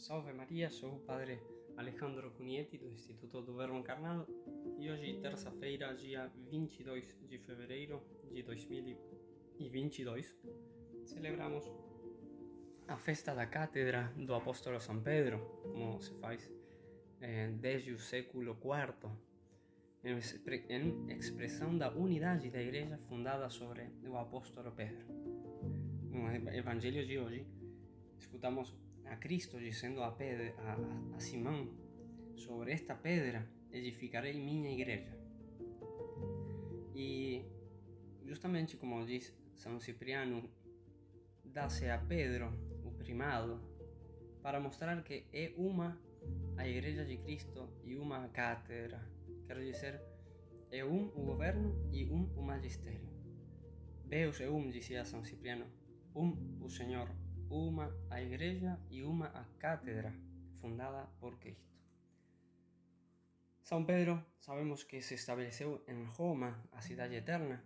Salve Maria, sou o Padre Alejandro Cugnetti do Instituto do Verbo Encarnado e hoje, terça-feira, dia 22 de fevereiro de 2022, celebramos a festa da Cátedra do Apóstolo São Pedro, como se faz eh, desde o século IV, em expressão da unidade da Igreja fundada sobre o Apóstolo Pedro. No Evangelho de hoje, escutamos a Cristo dizendo a, pedra, a, a Simão: Sobre esta pedra edificarei minha igreja. E justamente como diz São Cipriano, dá-se a Pedro o primado para mostrar que é uma a Igreja de Cristo e uma a cátedra. Quer dizer, é um o governo e um o magistério. Deus é um, dizia São Cipriano, um o Senhor uma a igreja e uma a cátedra fundada por Cristo. São Pedro, sabemos que se estabeleceu em Roma, a cidade eterna.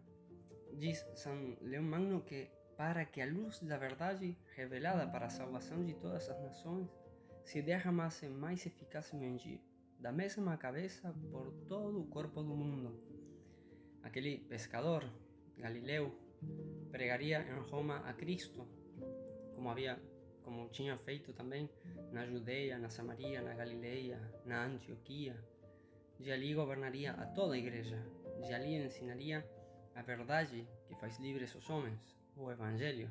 Diz São Leão Magno que para que a luz da verdade revelada para a salvação de todas as nações se derramasse mais eficazmente da mesma cabeça por todo o corpo do mundo. Aquele pescador, Galileu, pregaria em Roma a Cristo como havia como tinha feito também na Judeia, na Samaria, na Galileia, na Antioquia. De ali governaria a toda a igreja, de ali ensinaria a verdade que faz livres os homens, o Evangelho,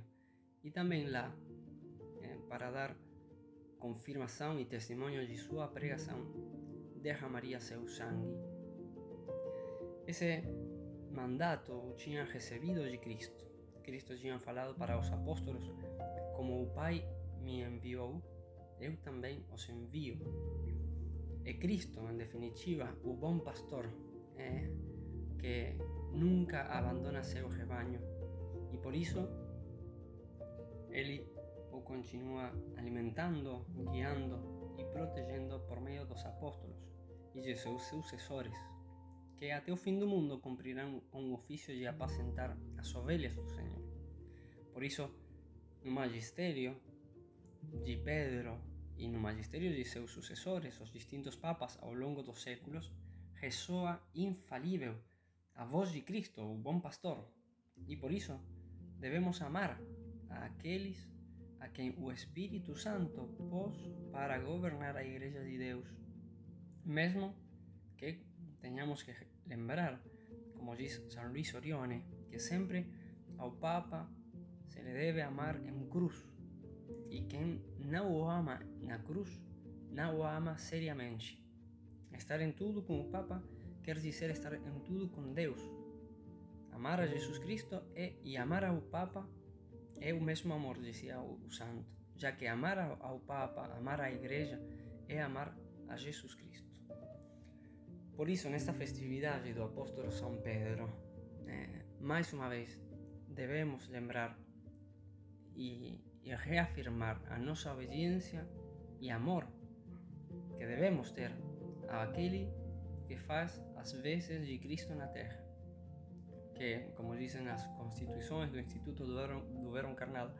e também lá, eh, para dar confirmação e testemunho de sua pregação, derramaria seu sangue. Esse mandato o tinha recebido de Cristo. Cristo tinha falado para os apóstolos como o Pai me enviou, eu também os envio. É Cristo, em definitiva, o bom pastor, é, que nunca abandona seu rebanho e por isso ele o continua alimentando, guiando e protegendo por meio dos apóstolos e de seus sucessores, que até o fim do mundo cumprirão com o ofício de apacentar as ovelhas do Senhor. Por isso, no magistério de Pedro e no magistério de seus sucessores, os distintos papas ao longo dos séculos, ressoa infalível a voz de Cristo, o bom pastor. E por isso devemos amar a aqueles a quem o Espírito Santo pôs para governar a Igreja de Deus. Mesmo que tenhamos que lembrar, como diz São Luís Orione, que sempre ao Papa se le debe amar en cruz. E quem não o ama na cruz, não o ama seriamente. Estar em tudo com o Papa quer dizer estar em tudo com Deus. Amar a Jesus Cristo e amar ao Papa é o mesmo amor, dizia o, santo, já que amar ao Papa, amar a Igreja, é amar a Jesus Cristo. Por isso, nesta festividade do apóstolo São Pedro, é, mais uma vez, devemos lembrar e, e reafirmar a nossa obediência e amor que devemos ter àquele que faz as vezes de Cristo na Terra. Que, como dizem as constituições do Instituto do Verbo, do Verbo Encarnado,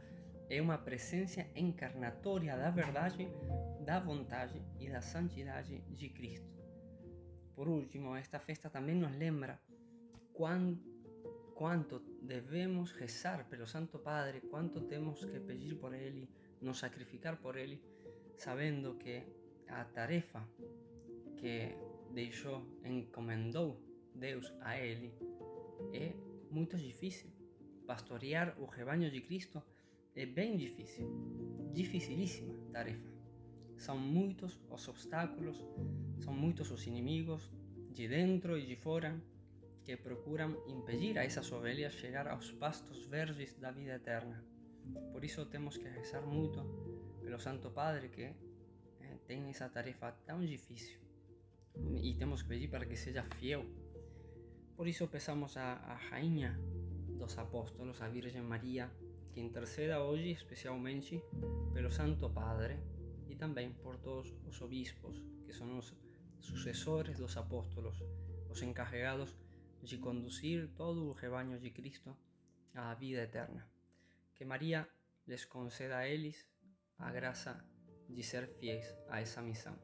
é uma presença encarnatória da verdade, da vontade e da santidade de Cristo. Por último, esta festa também nos lembra quanto cuánto debemos rezar pelo Santo Padre, cuánto temos que pedir por Ele, nos sacrificar por Ele, sabendo que a tarefa que deixou, encomendou Deus a Ele é muito difícil. Pastorear o rebanho de Cristo é bem difícil, dificilíssima tarefa. São muitos os obstáculos, são muitos os inimigos de dentro e de fora que procuram impedir a essas ovelhas chegar aos pastos verdes da vida eterna. Por isso temos que rezar muito pelo Santo Padre que eh, tem essa tarefa tão difícil e temos que pedir para que seja fiel. Por isso peçamos a, Rainha dos Apóstolos, a Virgem Maria, que interceda hoje especialmente pelo Santo Padre y también por todos los obispos, que son los sucesores dos apóstolos, los encargados de conducir todo el rebaño de Cristo a la vida eterna. Que María les conceda a ellos a gracia de ser fieles a esa misión.